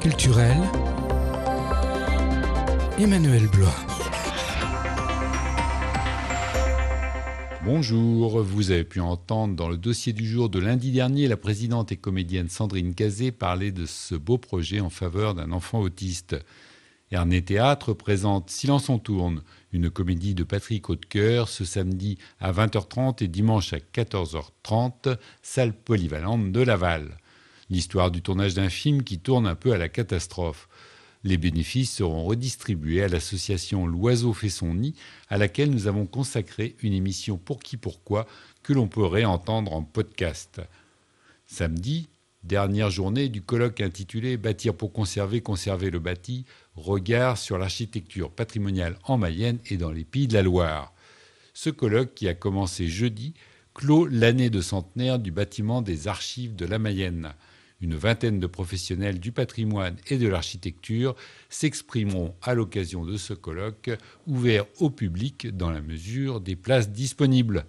culturelle, Emmanuel Blois. Bonjour, vous avez pu entendre dans le dossier du jour de lundi dernier la présidente et comédienne Sandrine Cazé parler de ce beau projet en faveur d'un enfant autiste. Ernest Théâtre présente Silence on tourne, une comédie de Patrick Hautecoeur ce samedi à 20h30 et dimanche à 14h30, salle polyvalente de Laval. L'histoire du tournage d'un film qui tourne un peu à la catastrophe. Les bénéfices seront redistribués à l'association L'Oiseau fait son nid, à laquelle nous avons consacré une émission Pour qui pourquoi que l'on peut réentendre en podcast. Samedi, dernière journée du colloque intitulé Bâtir pour conserver, conserver le bâti, regard sur l'architecture patrimoniale en Mayenne et dans les Pays de la Loire. Ce colloque, qui a commencé jeudi, clôt l'année de centenaire du bâtiment des archives de la Mayenne. Une vingtaine de professionnels du patrimoine et de l'architecture s'exprimeront à l'occasion de ce colloque ouvert au public dans la mesure des places disponibles.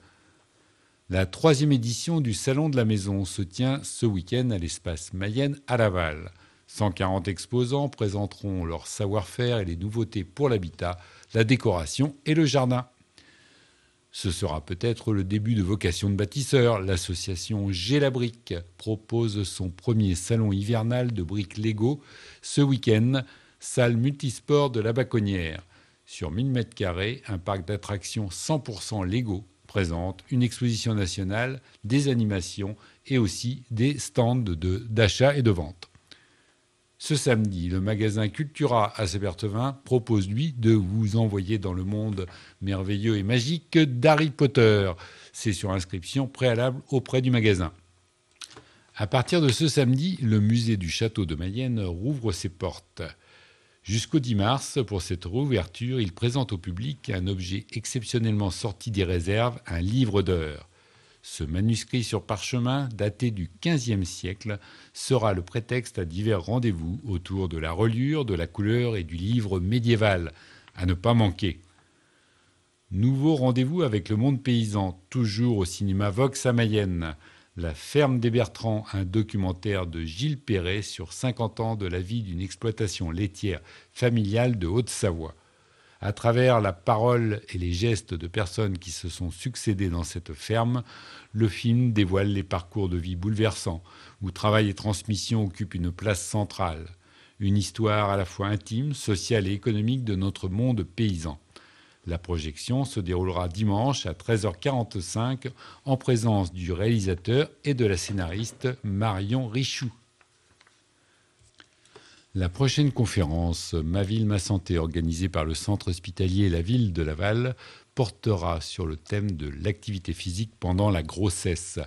La troisième édition du Salon de la Maison se tient ce week-end à l'espace Mayenne à Laval. 140 exposants présenteront leur savoir-faire et les nouveautés pour l'habitat, la décoration et le jardin. Ce sera peut-être le début de vocation de bâtisseur. L'association G la Brique propose son premier salon hivernal de briques Lego ce week-end, salle multisport de la Baconnière. Sur 1000 m2, un parc d'attractions 100% Lego présente une exposition nationale, des animations et aussi des stands d'achat et de vente. Ce samedi, le magasin Cultura à Sébertevin propose, lui, de vous envoyer dans le monde merveilleux et magique d'Harry Potter. C'est sur inscription préalable auprès du magasin. À partir de ce samedi, le musée du château de Mayenne rouvre ses portes. Jusqu'au 10 mars, pour cette rouverture, il présente au public un objet exceptionnellement sorti des réserves, un livre d'heures. Ce manuscrit sur parchemin, daté du XVe siècle, sera le prétexte à divers rendez-vous autour de la reliure, de la couleur et du livre médiéval, à ne pas manquer. Nouveau rendez-vous avec le monde paysan, toujours au cinéma Vox à Mayenne. La ferme des Bertrands, un documentaire de Gilles Perret sur 50 ans de la vie d'une exploitation laitière familiale de Haute-Savoie. À travers la parole et les gestes de personnes qui se sont succédées dans cette ferme, le film dévoile les parcours de vie bouleversants, où travail et transmission occupent une place centrale. Une histoire à la fois intime, sociale et économique de notre monde paysan. La projection se déroulera dimanche à 13h45 en présence du réalisateur et de la scénariste Marion Richoux. La prochaine conférence Ma ville, ma santé, organisée par le centre hospitalier la ville de Laval, portera sur le thème de l'activité physique pendant la grossesse.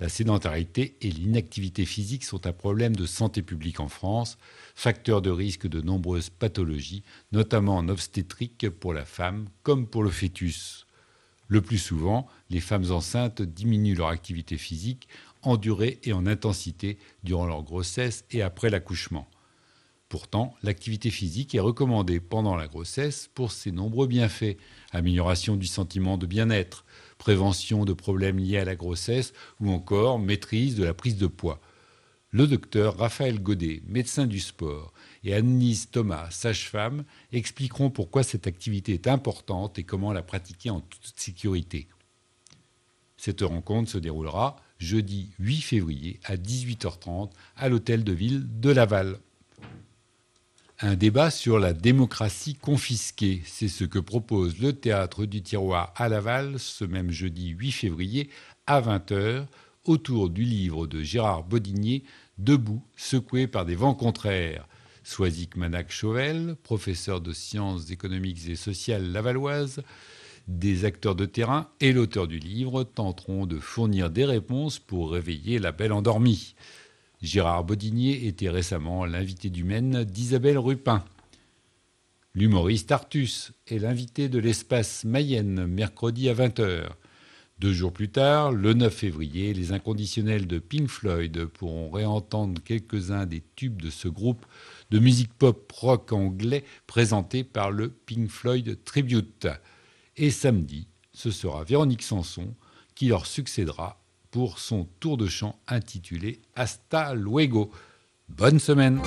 La sédentarité et l'inactivité physique sont un problème de santé publique en France, facteur de risque de nombreuses pathologies, notamment en obstétrique pour la femme comme pour le fœtus. Le plus souvent, les femmes enceintes diminuent leur activité physique en durée et en intensité durant leur grossesse et après l'accouchement. Pourtant, l'activité physique est recommandée pendant la grossesse pour ses nombreux bienfaits amélioration du sentiment de bien-être, prévention de problèmes liés à la grossesse ou encore maîtrise de la prise de poids. Le docteur Raphaël Godet, médecin du sport, et Annelise Thomas, sage-femme, expliqueront pourquoi cette activité est importante et comment la pratiquer en toute sécurité. Cette rencontre se déroulera jeudi 8 février à 18h30 à l'hôtel de ville de Laval. Un débat sur la démocratie confisquée, c'est ce que propose le théâtre du tiroir à Laval ce même jeudi 8 février à 20h autour du livre de Gérard Bodinier Debout, secoué par des vents contraires. Soisic Manac Chauvel, professeur de sciences économiques et sociales lavalloises, des acteurs de terrain et l'auteur du livre tenteront de fournir des réponses pour réveiller la belle endormie. Gérard Bodinier était récemment l'invité du Maine d'Isabelle Rupin. L'humoriste Artus est l'invité de l'espace Mayenne, mercredi à 20h. Deux jours plus tard, le 9 février, les inconditionnels de Pink Floyd pourront réentendre quelques-uns des tubes de ce groupe de musique pop rock anglais présenté par le Pink Floyd Tribute. Et samedi, ce sera Véronique Sanson qui leur succédera pour son tour de chant intitulé Hasta luego. Bonne semaine